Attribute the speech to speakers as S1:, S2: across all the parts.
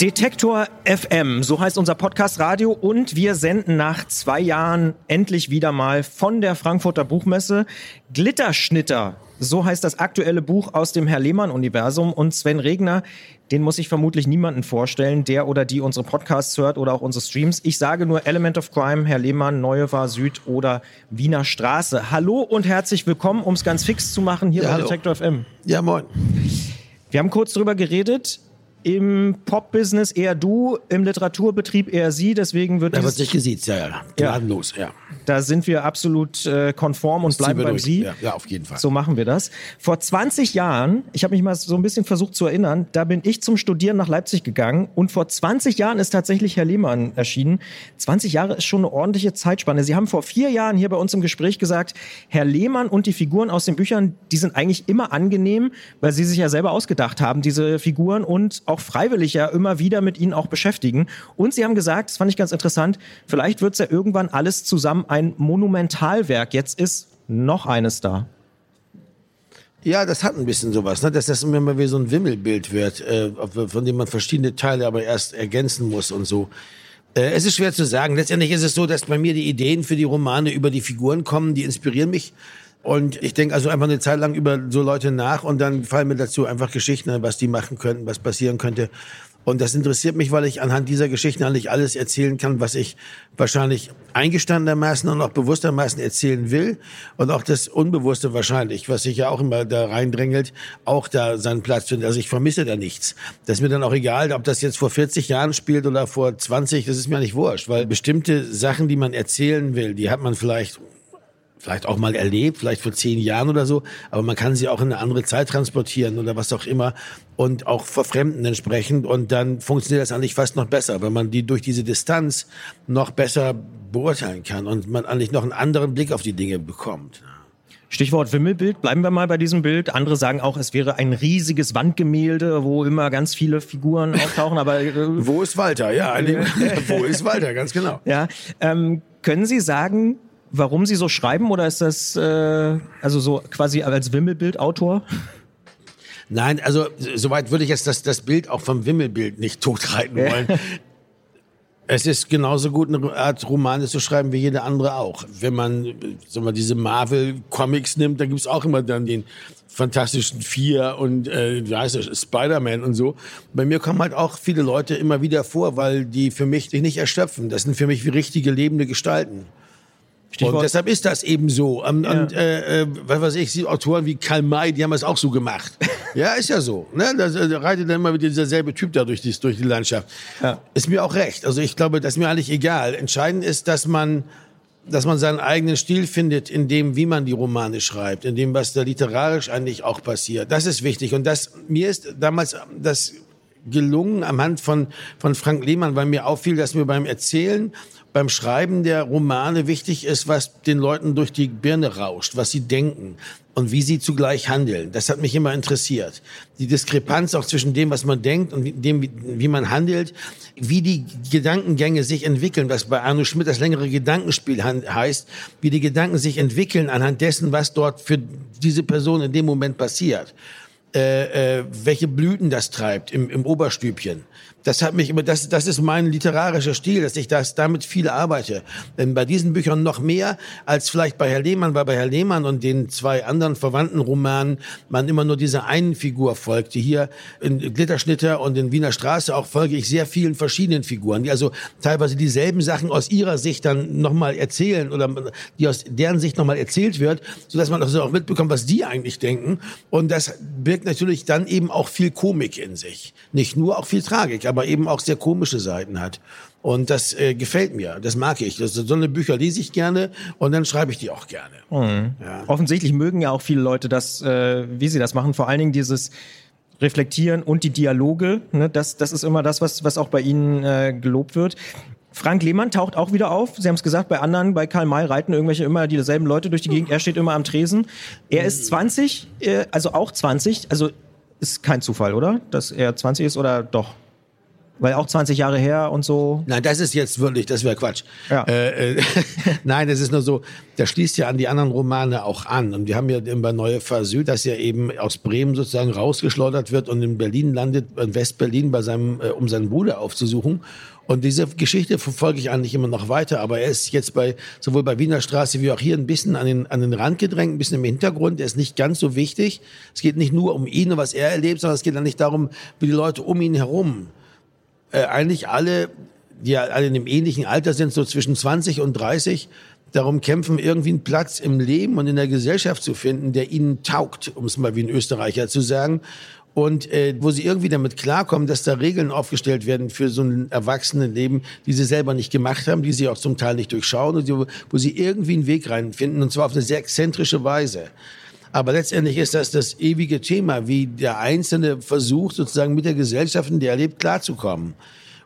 S1: Detektor FM, so heißt unser Podcast Radio und wir senden nach zwei Jahren endlich wieder mal von der Frankfurter Buchmesse. Glitterschnitter, so heißt das aktuelle Buch aus dem Herr Lehmann-Universum und Sven Regner, den muss ich vermutlich niemanden vorstellen, der oder die unsere Podcasts hört oder auch unsere Streams. Ich sage nur Element of Crime, Herr Lehmann, Neue War Süd oder Wiener Straße. Hallo und herzlich willkommen, um es ganz fix zu machen hier
S2: Ja,
S1: bei
S2: hallo.
S1: Detektor FM.
S2: Ja, moin.
S1: Wir haben kurz drüber geredet. Im Pop-Business eher du, im Literaturbetrieb eher sie. Deswegen wird
S2: Da wird sich gesiezt, ja, ja. Gnadenlos, ja.
S1: da sind wir absolut äh, konform und bleiben
S2: Ziehen wir
S1: beim
S2: durch.
S1: Sie.
S2: Ja, ja, auf jeden Fall.
S1: So machen wir das. Vor 20 Jahren, ich habe mich mal so ein bisschen versucht zu erinnern, da bin ich zum Studieren nach Leipzig gegangen und vor 20 Jahren ist tatsächlich Herr Lehmann erschienen. 20 Jahre ist schon eine ordentliche Zeitspanne. Sie haben vor vier Jahren hier bei uns im Gespräch gesagt, Herr Lehmann und die Figuren aus den Büchern, die sind eigentlich immer angenehm, weil Sie sich ja selber ausgedacht haben, diese Figuren und auch freiwillig ja immer wieder mit ihnen auch beschäftigen. Und Sie haben gesagt, das fand ich ganz interessant, vielleicht wird es ja irgendwann alles zusammen ein Monumentalwerk. Jetzt ist noch eines da.
S2: Ja, das hat ein bisschen sowas, ne? dass das immer mal wie so ein Wimmelbild wird, äh, von dem man verschiedene Teile aber erst ergänzen muss und so. Äh, es ist schwer zu sagen. Letztendlich ist es so, dass bei mir die Ideen für die Romane über die Figuren kommen, die inspirieren mich. Und ich denke also einfach eine Zeit lang über so Leute nach und dann fallen mir dazu einfach Geschichten was die machen könnten, was passieren könnte. Und das interessiert mich, weil ich anhand dieser Geschichten eigentlich alles erzählen kann, was ich wahrscheinlich eingestandenermaßen und auch bewusstermaßen erzählen will. Und auch das Unbewusste wahrscheinlich, was sich ja auch immer da reindrängelt, auch da seinen Platz findet. Also ich vermisse da nichts. Das ist mir dann auch egal, ob das jetzt vor 40 Jahren spielt oder vor 20, das ist mir nicht wurscht. Weil bestimmte Sachen, die man erzählen will, die hat man vielleicht vielleicht auch mal erlebt, vielleicht vor zehn Jahren oder so, aber man kann sie auch in eine andere Zeit transportieren oder was auch immer und auch vor Fremden entsprechend und dann funktioniert das eigentlich fast noch besser, wenn man die durch diese Distanz noch besser beurteilen kann und man eigentlich noch einen anderen Blick auf die Dinge bekommt.
S1: Stichwort Wimmelbild, bleiben wir mal bei diesem Bild. Andere sagen auch, es wäre ein riesiges Wandgemälde, wo immer ganz viele Figuren auftauchen, aber äh,
S2: Wo ist Walter? Ja, wo ist Walter? Ganz genau.
S1: ja, ähm, können Sie sagen, warum Sie so schreiben oder ist das äh, also so quasi als Wimmelbildautor?
S2: Nein, also soweit würde ich jetzt das, das Bild auch vom Wimmelbild nicht totreiten wollen. Es ist genauso gut, eine Art Romane zu schreiben wie jede andere auch. Wenn man äh, sag mal, diese Marvel-Comics nimmt, da gibt's auch immer dann den Fantastischen Vier und äh, wie heißt das, Spider-Man und so. Bei mir kommen halt auch viele Leute immer wieder vor, weil die für mich nicht erschöpfen. Das sind für mich wie richtige lebende Gestalten. Und deshalb ist das eben so. Und, und äh, äh, was weiß ich, Autoren wie Karl May, die haben es auch so gemacht. ja, ist ja so. Ne? Da, da reitet dann immer wieder dieser selbe Typ da durch die, durch die Landschaft.
S1: Ja.
S2: Ist mir auch recht. Also ich glaube, das ist mir eigentlich egal. Entscheidend ist, dass man, dass man seinen eigenen Stil findet, in dem, wie man die Romane schreibt, in dem, was da literarisch eigentlich auch passiert. Das ist wichtig. Und das, mir ist damals das gelungen am Hand von, von Frank Lehmann, weil mir auffiel, dass mir beim Erzählen, beim Schreiben der Romane wichtig ist, was den Leuten durch die Birne rauscht, was sie denken und wie sie zugleich handeln. Das hat mich immer interessiert. Die Diskrepanz auch zwischen dem, was man denkt und dem, wie, man handelt, wie die Gedankengänge sich entwickeln, was bei Arno Schmidt das längere Gedankenspiel heißt, wie die Gedanken sich entwickeln anhand dessen, was dort für diese Person in dem Moment passiert äh, äh, welche Blüten das treibt im, im Oberstübchen. Das hat mich immer, das, das ist mein literarischer Stil, dass ich das damit viel arbeite. Denn bei diesen Büchern noch mehr als vielleicht bei Herr Lehmann, weil bei Herr Lehmann und den zwei anderen verwandten Romanen man immer nur dieser einen Figur folgte. Hier in Glitterschnitter und in Wiener Straße auch folge ich sehr vielen verschiedenen Figuren, die also teilweise dieselben Sachen aus ihrer Sicht dann nochmal erzählen oder die aus deren Sicht nochmal erzählt wird, sodass man also auch mitbekommt, was die eigentlich denken. Und das birgt natürlich dann eben auch viel Komik in sich. Nicht nur auch viel Tragik, aber eben auch sehr komische Seiten hat. Und das äh, gefällt mir, das mag ich. Das, so eine Bücher lese ich gerne und dann schreibe ich die auch gerne. Ja.
S1: Offensichtlich mögen ja auch viele Leute das, äh, wie sie das machen. Vor allen Dingen dieses Reflektieren und die Dialoge. Ne? Das, das ist immer das, was, was auch bei Ihnen äh, gelobt wird. Frank Lehmann taucht auch wieder auf. Sie haben es gesagt, bei anderen, bei Karl May reiten irgendwelche immer dieselben Leute durch die Gegend. Er steht immer am Tresen. Er ist 20, äh, also auch 20. Also ist kein Zufall, oder? Dass er 20 ist oder doch? Weil auch 20 Jahre her und so.
S2: Nein, das ist jetzt wirklich, das wäre Quatsch.
S1: Ja.
S2: Äh, äh, Nein, es ist nur so, das schließt ja an die anderen Romane auch an. Und wir haben ja bei Neue Versü, dass er eben aus Bremen sozusagen rausgeschleudert wird und in Berlin landet, in West-Berlin, bei seinem, äh, um seinen Bruder aufzusuchen. Und diese Geschichte verfolge ich eigentlich immer noch weiter, aber er ist jetzt bei, sowohl bei Wiener Straße wie auch hier ein bisschen an den, an den Rand gedrängt, ein bisschen im Hintergrund. Er ist nicht ganz so wichtig. Es geht nicht nur um ihn und was er erlebt, sondern es geht eigentlich darum, wie die Leute um ihn herum äh, eigentlich alle, die ja alle in einem ähnlichen Alter sind, so zwischen 20 und 30, darum kämpfen, irgendwie einen Platz im Leben und in der Gesellschaft zu finden, der ihnen taugt, um es mal wie ein Österreicher zu sagen. Und äh, wo sie irgendwie damit klarkommen, dass da Regeln aufgestellt werden für so ein Erwachsenenleben, die sie selber nicht gemacht haben, die sie auch zum Teil nicht durchschauen und die, wo sie irgendwie einen Weg reinfinden, und zwar auf eine sehr exzentrische Weise. Aber letztendlich ist das das ewige Thema, wie der Einzelne versucht, sozusagen mit der Gesellschaft, in der er lebt, klarzukommen.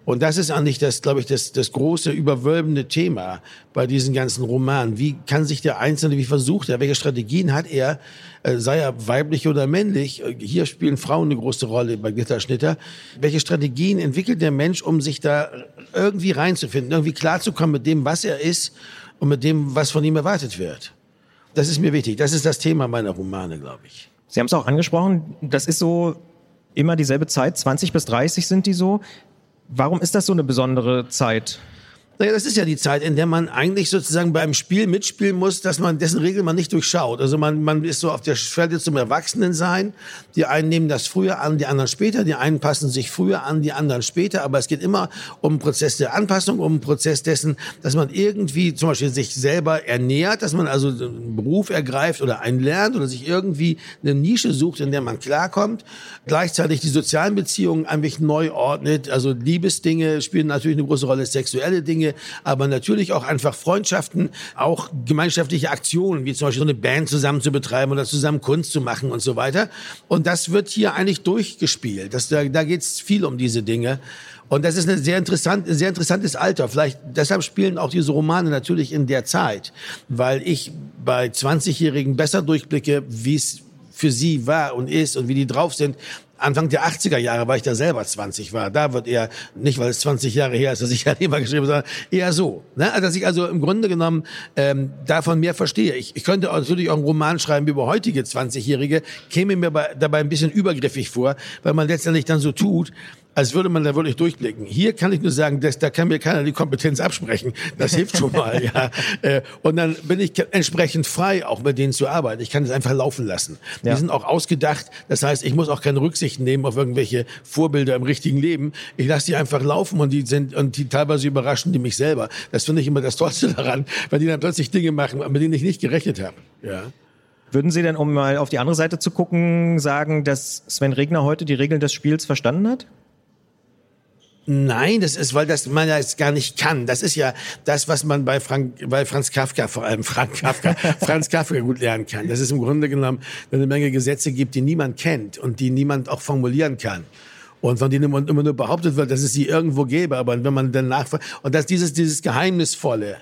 S2: Und das ist eigentlich das, glaube ich, das, das große, überwölbende Thema bei diesen ganzen Romanen. Wie kann sich der Einzelne, wie versucht er, welche Strategien hat er, äh, sei er weiblich oder männlich? Hier spielen Frauen eine große Rolle bei Gitterschnitter. Welche Strategien entwickelt der Mensch, um sich da irgendwie reinzufinden, irgendwie klarzukommen mit dem, was er ist und mit dem, was von ihm erwartet wird? Das ist mir wichtig. Das ist das Thema meiner Romane, glaube ich.
S1: Sie haben es auch angesprochen, das ist so immer dieselbe Zeit, 20 bis 30 sind die so. Warum ist das so eine besondere Zeit?
S2: Naja, das ist ja die Zeit, in der man eigentlich sozusagen beim Spiel mitspielen muss, dass man dessen Regeln man nicht durchschaut. Also man, man ist so auf der Schwelle zum Erwachsenensein. Die einen nehmen das früher an, die anderen später. Die einen passen sich früher an, die anderen später. Aber es geht immer um einen Prozess der Anpassung, um einen Prozess dessen, dass man irgendwie zum Beispiel sich selber ernährt, dass man also einen Beruf ergreift oder einen lernt oder sich irgendwie eine Nische sucht, in der man klarkommt. Gleichzeitig die sozialen Beziehungen eigentlich neu ordnet. Also Liebesdinge spielen natürlich eine große Rolle, sexuelle Dinge Aber natürlich auch einfach Freundschaften, auch gemeinschaftliche Aktionen, wie zum Beispiel so eine Band zusammen zu betreiben oder zusammen Kunst zu machen und so weiter. Und das wird hier eigentlich durchgespielt. Das, da da geht es viel um diese Dinge. Und das ist ein sehr, interessant, sehr interessantes Alter. Vielleicht deshalb spielen auch diese Romane natürlich in der Zeit, weil ich bei 20-Jährigen besser durchblicke, wie es für sie war und ist und wie die drauf sind, Anfang der 80er Jahre, weil ich da selber 20 war. Da wird eher, nicht weil es 20 Jahre her ist, dass ich ja immer geschrieben habe, sondern eher so. Ne? Also, dass ich also im Grunde genommen ähm, davon mehr verstehe. Ich, ich könnte natürlich auch einen Roman schreiben über heutige 20-Jährige, käme mir dabei ein bisschen übergriffig vor, weil man letztendlich dann so tut, als würde man da wirklich durchblicken. Hier kann ich nur sagen, dass, da kann mir keiner die Kompetenz absprechen. Das hilft schon mal. ja. Äh, und dann bin ich entsprechend frei, auch mit denen zu arbeiten. Ich kann es einfach laufen lassen. Ja. Die sind auch ausgedacht. Das heißt, ich muss auch keine Rücksicht nehmen auf irgendwelche Vorbilder im richtigen Leben. Ich lasse die einfach laufen und die sind und die teilweise überraschen die mich selber. Das finde ich immer das Tollste daran, weil die dann plötzlich Dinge machen, mit denen ich nicht gerechnet habe. Ja.
S1: Würden Sie denn, um mal auf die andere Seite zu gucken, sagen, dass Sven Regner heute die Regeln des Spiels verstanden hat?
S2: Nein, das ist, weil das man ja jetzt gar nicht kann. Das ist ja das, was man bei, Frank, bei Franz Kafka, vor allem Frank Kafka, Franz Kafka gut lernen kann. Das ist im Grunde genommen eine Menge Gesetze gibt, die niemand kennt und die niemand auch formulieren kann. Und von denen immer nur behauptet wird, dass es sie irgendwo gäbe. Aber wenn man dann nachfragt, und dass dieses, dieses Geheimnisvolle,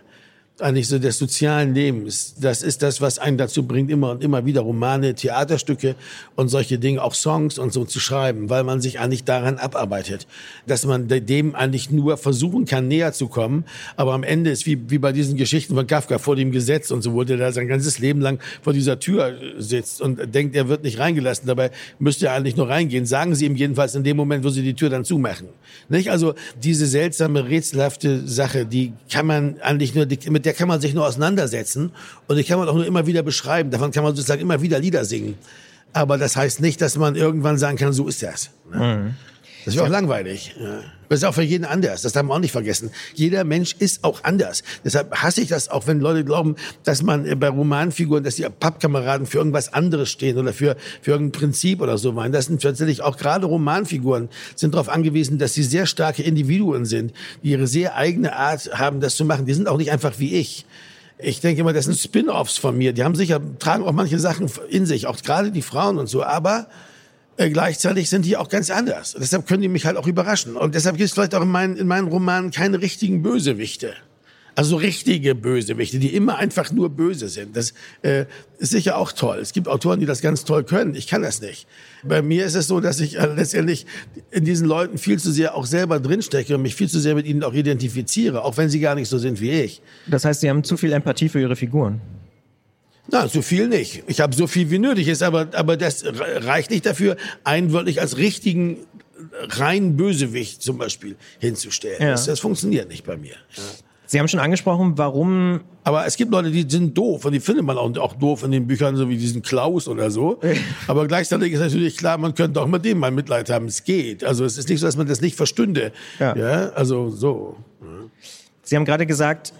S2: eigentlich so des sozialen Lebens. Das ist das, was einen dazu bringt, immer und immer wieder Romane, Theaterstücke und solche Dinge, auch Songs und so zu schreiben, weil man sich eigentlich daran abarbeitet. Dass man dem eigentlich nur versuchen kann, näher zu kommen. Aber am Ende ist wie, wie bei diesen Geschichten von Kafka vor dem Gesetz und so, wo der da sein ganzes Leben lang vor dieser Tür sitzt und denkt, er wird nicht reingelassen. Dabei müsste er eigentlich nur reingehen. Sagen Sie ihm jedenfalls in dem Moment, wo Sie die Tür dann zumachen. Nicht? Also diese seltsame, rätselhafte Sache, die kann man eigentlich nur, mit der der kann man sich nur auseinandersetzen und die kann man auch nur immer wieder beschreiben. Davon kann man sozusagen immer wieder Lieder singen. Aber das heißt nicht, dass man irgendwann sagen kann, so ist das. Ne? Mhm. Das wäre auch langweilig. Ja. Das ist auch für jeden anders. Das darf man auch nicht vergessen. Jeder Mensch ist auch anders. Deshalb hasse ich das auch, wenn Leute glauben, dass man bei Romanfiguren, dass die Pappkameraden für irgendwas anderes stehen oder für, für irgendein Prinzip oder so meinen. Das sind tatsächlich auch gerade Romanfiguren sind darauf angewiesen, dass sie sehr starke Individuen sind, die ihre sehr eigene Art haben, das zu machen. Die sind auch nicht einfach wie ich. Ich denke immer, das sind Spin-offs von mir. Die haben sicher, tragen auch manche Sachen in sich, auch gerade die Frauen und so. Aber äh, gleichzeitig sind die auch ganz anders. Deshalb können die mich halt auch überraschen. Und deshalb gibt es vielleicht auch in meinen, in meinen Romanen keine richtigen Bösewichte. Also richtige Bösewichte, die immer einfach nur böse sind. Das äh, ist sicher auch toll. Es gibt Autoren, die das ganz toll können. Ich kann das nicht. Bei mir ist es so, dass ich äh, letztendlich in diesen Leuten viel zu sehr auch selber drinstecke und mich viel zu sehr mit ihnen auch identifiziere, auch wenn sie gar nicht so sind wie ich.
S1: Das heißt, Sie haben zu viel Empathie für Ihre Figuren.
S2: Na, so viel nicht. Ich habe so viel wie nötig ist, aber, aber das reicht nicht dafür, einen wirklich als richtigen rein Bösewicht zum Beispiel hinzustellen. Ja. Das, das, funktioniert nicht bei mir. Ja.
S1: Sie haben schon angesprochen, warum.
S2: Aber es gibt Leute, die sind doof und die findet man auch, auch doof in den Büchern, so wie diesen Klaus oder so. Aber gleichzeitig ist natürlich klar, man könnte auch mit dem mal Mitleid haben. Es geht. Also es ist nicht so, dass man das nicht verstünde. Ja. ja also so.
S1: Sie haben gerade gesagt,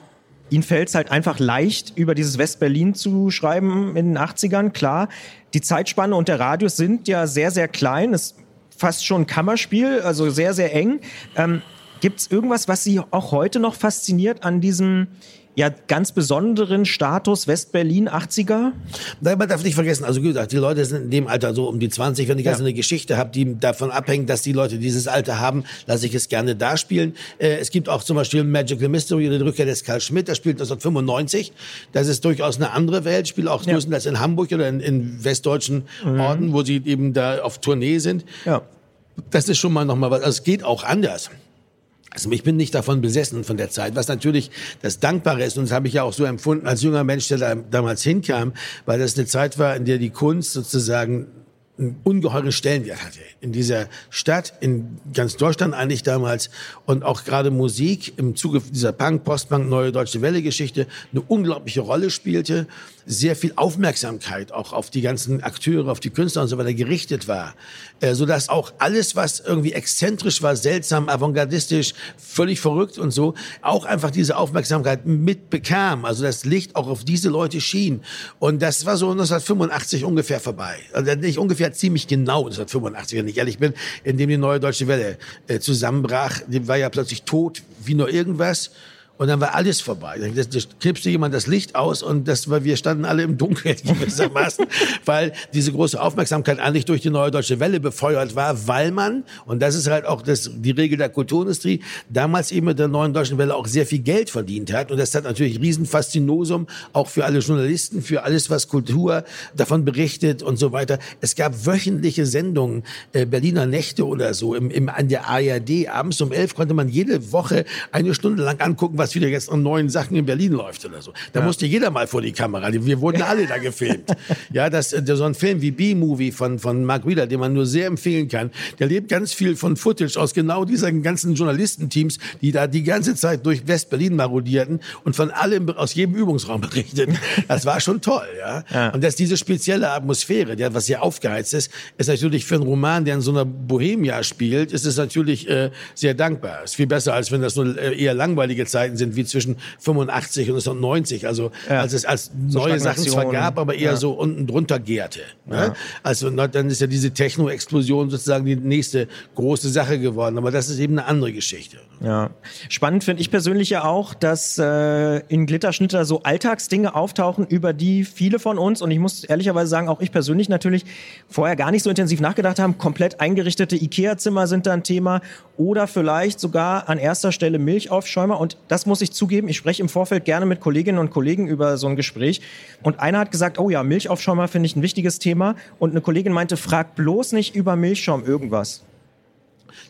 S1: Ihnen fällt es halt einfach leicht, über dieses West-Berlin zu schreiben in den 80ern, klar. Die Zeitspanne und der Radius sind ja sehr, sehr klein. Es ist fast schon ein Kammerspiel, also sehr, sehr eng. Ähm, Gibt es irgendwas, was Sie auch heute noch fasziniert an diesem ja ganz besonderen Status Westberlin 80er?
S2: Nein, man darf nicht vergessen, also wie gesagt, die Leute sind in dem Alter so um die 20. Wenn ich also eine Geschichte habe, die davon abhängt, dass die Leute dieses Alter haben, lasse ich es gerne darspielen. Äh, es gibt auch zum Beispiel Magical Mystery, die Rückkehr des Karl Schmidt, der spielt 1995. Das ist durchaus eine andere Welt, spielt auch ja. größtenteils in Hamburg oder in, in westdeutschen mhm. Orten, wo sie eben da auf Tournee sind. Ja. Das ist schon mal nochmal was. Also es geht auch anders. Also ich bin nicht davon besessen von der Zeit, was natürlich das Dankbare ist. Und das habe ich ja auch so empfunden als junger Mensch, der da damals hinkam, weil das eine Zeit war, in der die Kunst sozusagen einen ungeheuren Stellenwert hatte. In dieser Stadt, in ganz Deutschland eigentlich damals. Und auch gerade Musik im Zuge dieser Punk, Postpunk, Neue Deutsche Welle Geschichte eine unglaubliche Rolle spielte sehr viel Aufmerksamkeit auch auf die ganzen Akteure, auf die Künstler und so weiter gerichtet war, äh, so dass auch alles, was irgendwie exzentrisch war, seltsam, avantgardistisch, völlig verrückt und so, auch einfach diese Aufmerksamkeit mitbekam. Also das Licht auch auf diese Leute schien. Und das war so 1985 ungefähr vorbei. Also nicht ungefähr ziemlich genau 1985, wenn ich ehrlich bin, in dem die Neue Deutsche Welle äh, zusammenbrach. Die war ja plötzlich tot wie nur irgendwas. Und dann war alles vorbei. Da knipste jemand das Licht aus und das war, wir standen alle im Dunkeln gewissermaßen, weil diese große Aufmerksamkeit eigentlich durch die Neue Deutsche Welle befeuert war, weil man, und das ist halt auch das, die Regel der Kulturindustrie, damals eben mit der Neuen Deutschen Welle auch sehr viel Geld verdient hat. Und das hat natürlich Riesenfaszinosum, auch für alle Journalisten, für alles, was Kultur davon berichtet und so weiter. Es gab wöchentliche Sendungen, äh, Berliner Nächte oder so, im, im, an der ARD. Abends um elf konnte man jede Woche eine Stunde lang angucken, was was wieder jetzt an neuen Sachen in Berlin läuft oder so. Da ja. musste jeder mal vor die Kamera. Wir wurden alle da gefilmt. ja, das, so ein Film wie B-Movie von, von Mark Wheeler, den man nur sehr empfehlen kann, der lebt ganz viel von Footage aus genau diesen ganzen Journalistenteams, die da die ganze Zeit durch West-Berlin marodierten und von allem, aus jedem Übungsraum berichteten. Das war schon toll, ja. ja. Und dass diese spezielle Atmosphäre, die was sehr aufgeheizt ist, ist natürlich für einen Roman, der in so einer Bohemia spielt, ist es natürlich äh, sehr dankbar. Ist viel besser, als wenn das nur äh, eher langweilige Zeiten sind wie zwischen 85 und 1990. Also ja. als es als so neue Sachen zwar gab, aber eher ja. so unten drunter gärte. Ne? Also dann ist ja diese Techno-Explosion sozusagen die nächste große Sache geworden. Aber das ist eben eine andere Geschichte.
S1: Ja. Spannend finde ich persönlich ja auch, dass äh, in Glitterschnitter so Alltagsdinge auftauchen, über die viele von uns, und ich muss ehrlicherweise sagen, auch ich persönlich natürlich vorher gar nicht so intensiv nachgedacht haben. Komplett eingerichtete Ikea-Zimmer sind da ein Thema oder vielleicht sogar an erster Stelle Milchaufschäumer. Und das muss ich zugeben, ich spreche im Vorfeld gerne mit Kolleginnen und Kollegen über so ein Gespräch. Und einer hat gesagt, oh ja, Milchaufschäumer finde ich ein wichtiges Thema. Und eine Kollegin meinte, frag bloß nicht über Milchschaum irgendwas.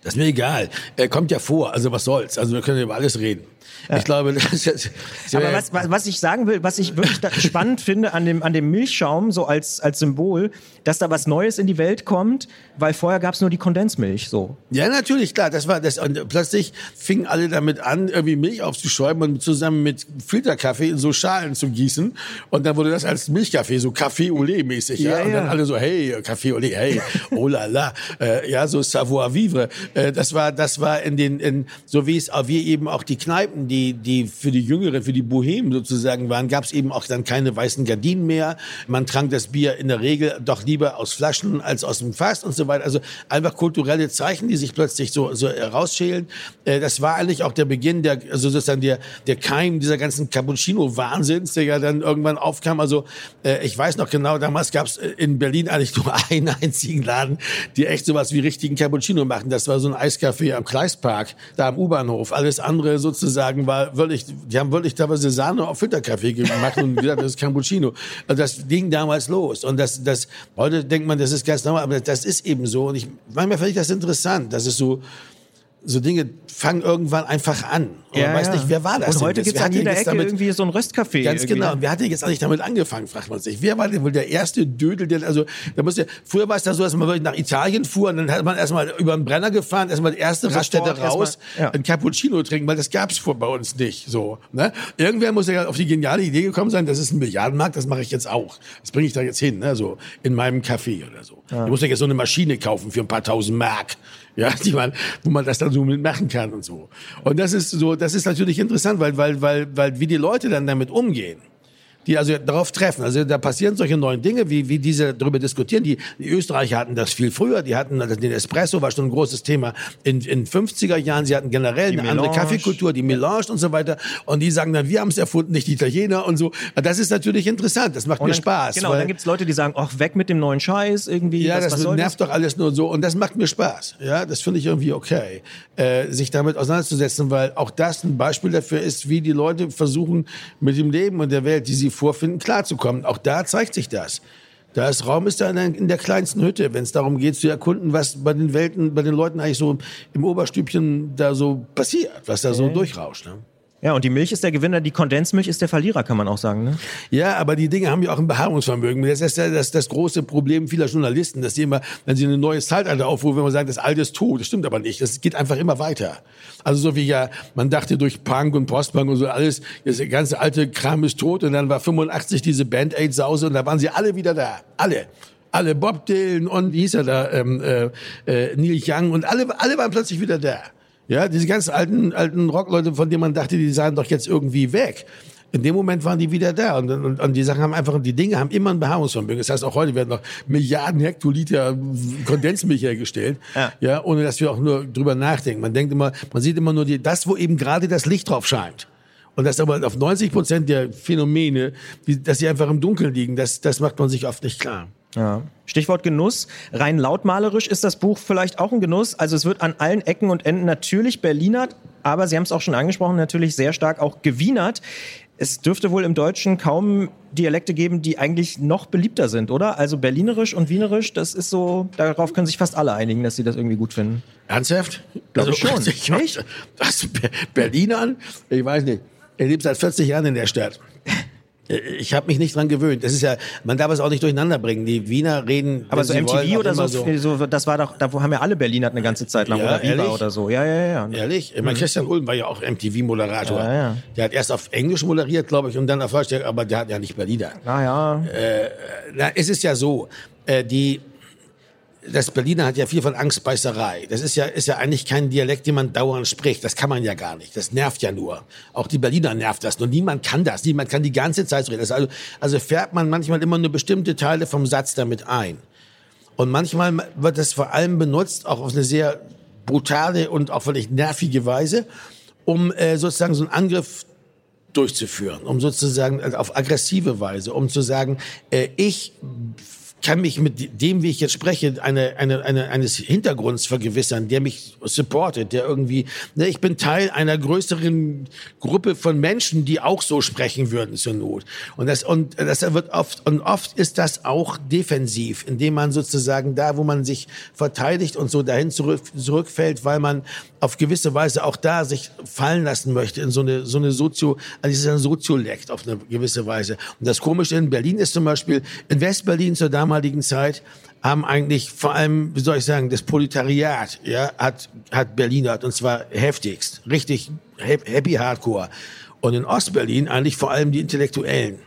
S2: Das ist mir egal. Er kommt ja vor, also was soll's. Also wir können über alles reden. Ja. Ich glaube, das ist,
S1: Aber was, was ich sagen will, was ich wirklich spannend finde an dem, an dem Milchschaum, so als, als Symbol, dass da was Neues in die Welt kommt, weil vorher gab es nur die Kondensmilch, so.
S2: Ja, natürlich, klar, das war das. Und plötzlich fingen alle damit an, irgendwie Milch aufzuschäumen und zusammen mit Filterkaffee in so Schalen zu gießen. Und dann wurde das als Milchkaffee, so Café Olé mäßig, ja. ja. Und dann alle so, hey, Café Olé, hey, oh la la, äh, ja, so savoir vivre. Äh, das war, das war in den, in, so wie es, wie eben auch die Kneipen, die, die für die Jüngeren, für die Bohemen sozusagen waren, gab es eben auch dann keine weißen Gardinen mehr. Man trank das Bier in der Regel doch lieber aus Flaschen als aus dem Fass und so weiter. Also einfach kulturelle Zeichen, die sich plötzlich so, so herausschälen. Äh, das war eigentlich auch der Beginn der, also sozusagen der, der Keim dieser ganzen Cappuccino-Wahnsinns, der ja dann irgendwann aufkam. Also äh, ich weiß noch genau, damals gab es in Berlin eigentlich nur einen einzigen Laden, die echt sowas wie richtigen Cappuccino machen. Das war so ein Eiscafé am Kleistpark, da am U-Bahnhof. Alles andere sozusagen war wirklich, die haben wirklich teilweise Sahne auf Filterkaffee gemacht und gesagt, das ist Cappuccino. Also das ging damals los. Und das, das, heute denkt man, das ist ganz normal, aber das ist eben so. Und ich, manchmal finde ich das interessant, dass es so, so Dinge fangen irgendwann einfach an. Und
S1: Ja,
S2: man weiß
S1: ja.
S2: nicht, wer war das
S1: Und heute gibt's
S2: Wer
S1: an jeder Ecke
S2: damit-
S1: irgendwie so ein Röstcafé.
S2: Ganz
S1: irgendwie.
S2: genau. Und wer hat denn jetzt eigentlich damit angefangen, fragt man sich. Wer war denn wohl der erste Dödel, der, also, da musste, früher war es da so, dass man wirklich nach Italien fuhr und dann hat man erstmal über den Brenner gefahren, erstmal die erste
S1: Sofort
S2: Raststätte
S1: erstmal,
S2: raus,
S1: ja.
S2: ein Cappuccino trinken, weil das gab's vor bei uns nicht, so, ne? Irgendwer muss ja auf die geniale Idee gekommen sein, das ist ein Milliardenmarkt, das mache ich jetzt auch. Das bringe ich da jetzt hin, ne, so, in meinem Café oder so. Du musst ja jetzt so eine Maschine kaufen für ein paar tausend Mark. Ja, die man, wo man das dann so mitmachen kann und so. Und das ist so, das ist natürlich interessant, weil, weil, weil, weil wie die Leute dann damit umgehen die also darauf treffen. Also da passieren solche neuen Dinge, wie, wie diese darüber diskutieren. Die, die Österreicher hatten das viel früher. Die hatten den Espresso, war schon ein großes Thema in, in 50er Jahren. Sie hatten generell eine andere
S1: Melange.
S2: Kaffeekultur, die Melange und so weiter. Und die sagen dann, wir haben es erfunden, nicht die Italiener und so. Das ist natürlich interessant. Das macht
S1: Und
S2: mir
S1: dann,
S2: Spaß.
S1: Genau, dann gibt's Leute, die sagen, ach, weg mit dem neuen Scheiß irgendwie.
S2: ja,
S1: was,
S2: das
S1: was
S2: nervt doch alles nur so und das macht mir Spaß. Ja, das finde ich irgendwie okay, äh, sich damit auseinanderzusetzen, weil auch das ein Beispiel dafür ist, wie die Leute versuchen, mit dem Leben und der Welt, die sie vorfinden, klarzukommen. Auch da zeigt sich das. Da ist Raum ist da in der, in der kleinsten Hütte, wenn es darum geht zu erkunden, was bei den Welten, bei den Leuten eigentlich so im Oberstübchen da so passiert, was da so durchrauscht. Ne?
S1: Ja, und die Milch ist der Gewinner, die Kondensmilch ist der Verlierer, kann man auch sagen. Ne?
S2: Ja, aber die Dinge haben ja auch ein Beharrungsvermögen. Das ist ja das, das große Problem vieler Journalisten, dass sie immer, wenn sie ein neues Zeitalter aufrufen, wenn man sagt, das Alte ist tot. Das stimmt aber nicht. Das geht einfach immer weiter. Also so wie ja, man dachte durch Punk und Postpunk und so alles, das ganze alte Kram ist tot und dann war 85 diese Band-Aid-Sause und da waren sie alle wieder da. Alle. Alle, Bob Dylan und wie hieß er da, ähm, äh, äh, Neil Young und alle, alle waren plötzlich wieder da. Ja, diese ganzen alten, alten Rockleute, von denen man dachte, die seien doch jetzt irgendwie weg. In dem Moment waren die wieder da und, und, und die Sachen haben einfach, die Dinge haben immer ein Beharrungsvermögen. Das heißt, auch heute werden noch Milliarden Hektoliter Kondensmilch hergestellt,
S1: Ja.
S2: ja. ohne dass wir auch nur drüber nachdenken. Man denkt immer, man sieht immer nur die, das, wo eben gerade das Licht drauf scheint. Und das aber auf 90 Prozent der Phänomene, die, dass sie einfach im Dunkeln liegen, das, das macht man sich oft nicht klar.
S1: Ja. Stichwort Genuss. Rein lautmalerisch ist das Buch vielleicht auch ein Genuss. Also es wird an allen Ecken und Enden natürlich Berlinert, aber Sie haben es auch schon angesprochen, natürlich sehr stark auch gewienert. Es dürfte wohl im Deutschen kaum Dialekte geben, die eigentlich noch beliebter sind, oder? Also Berlinerisch und Wienerisch, das ist so, darauf können sich fast alle einigen, dass sie das irgendwie gut finden.
S2: Ernsthaft?
S1: Glaube ich schon.
S2: Ich, nicht? Das Be- Berlinern? Ich weiß nicht. Ich lebe seit 40 Jahren in der Stadt. Ich habe mich nicht dran gewöhnt. Das ist ja, man darf es auch nicht durcheinander bringen. Die Wiener reden,
S1: Aber so MTV
S2: wollen,
S1: oder so, so, das war doch, da haben ja alle Berliner eine ganze Zeit lang
S2: Ja,
S1: oder Viva oder so. Ja, ja, ja.
S2: Ehrlich? Ich meine, Christian Ulm war ja auch MTV-Moderator.
S1: Ja, ja.
S2: Der hat erst auf Englisch moderiert, glaube ich, und dann auf Deutsch, aber der hat ja nicht Berliner.
S1: Naja.
S2: Na, es ist ja so, äh, die, das Berliner hat ja viel von Angstbeißerei. Das ist ja, ist ja eigentlich kein Dialekt, den man dauernd spricht. Das kann man ja gar nicht. Das nervt ja nur. Auch die Berliner nervt das. nur. niemand kann das. Niemand kann die ganze Zeit so reden. Also, also färbt man manchmal immer nur bestimmte Teile vom Satz damit ein. Und manchmal wird das vor allem benutzt, auch auf eine sehr brutale und auch völlig nervige Weise, um äh, sozusagen so einen Angriff durchzuführen, um sozusagen also auf aggressive Weise, um zu sagen, äh, ich kann mich mit dem, wie ich jetzt spreche, eine, eine, eine, eines Hintergrunds vergewissern, der mich supportet, der irgendwie, ne, ich bin Teil einer größeren Gruppe von Menschen, die auch so sprechen würden zur Not. Und das, und das wird oft, und oft ist das auch defensiv, indem man sozusagen da, wo man sich verteidigt und so dahin zurück, zurückfällt, weil man auf gewisse Weise auch da sich fallen lassen möchte in so eine, so eine Sozio, also es ist ein Soziolekt auf eine gewisse Weise. Und das Komische in Berlin ist zum Beispiel, in Westberlin zur damaligen Zeit haben eigentlich vor allem, wie soll ich sagen, das Proletariat, ja, hat, hat Berlinert und zwar heftigst, richtig hap- happy hardcore. Und in Ostberlin eigentlich vor allem die Intellektuellen.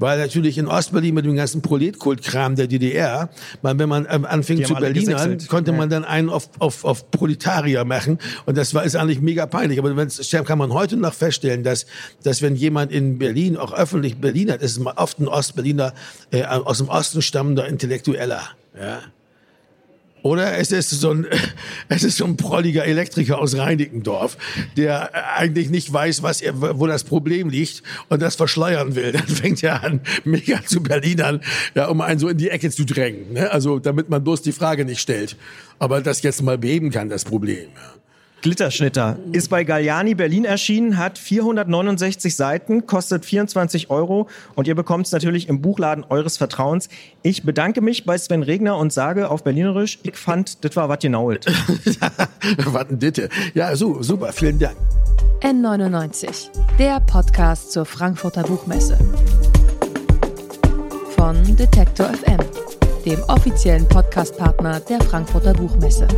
S2: Weil natürlich in Ostberlin mit dem ganzen Proletkult-Kram der DDR, man, wenn man ähm, anfing
S1: Die
S2: zu Berlinern, konnte
S1: Ja.
S2: man dann einen auf, auf, auf Proletarier machen. Und das war, ist eigentlich mega peinlich. Aber wenn's, kann man heute noch feststellen, dass, dass wenn jemand in Berlin auch öffentlich Berliner ist, ist es oft ein Ostberliner, äh, aus dem Osten stammender Intellektueller. Ja. Oder es ist so ein, es ist so ein prolliger Elektriker aus Reinickendorf, der eigentlich nicht weiß, was er, wo das Problem liegt und das verschleiern will. Dann fängt er an, mega zu Berlinern, ja, um einen so in die Ecke zu drängen. Ne? Also, damit man bloß die Frage nicht stellt. Aber das jetzt mal beheben kann, das Problem. Ja.
S1: Glitterschnitter ist bei Galliani Berlin erschienen, hat 469 Seiten, kostet 24 Euro und ihr bekommt es natürlich im Buchladen eures Vertrauens. Ich bedanke mich bei Sven Regner und sage auf Berlinerisch, ich fand, das war was genau.
S2: was denn ditte? Ja, so, super, vielen Dank.
S3: N99, der Podcast zur Frankfurter Buchmesse. Von Detektor FM, dem offiziellen Podcastpartner der Frankfurter Buchmesse.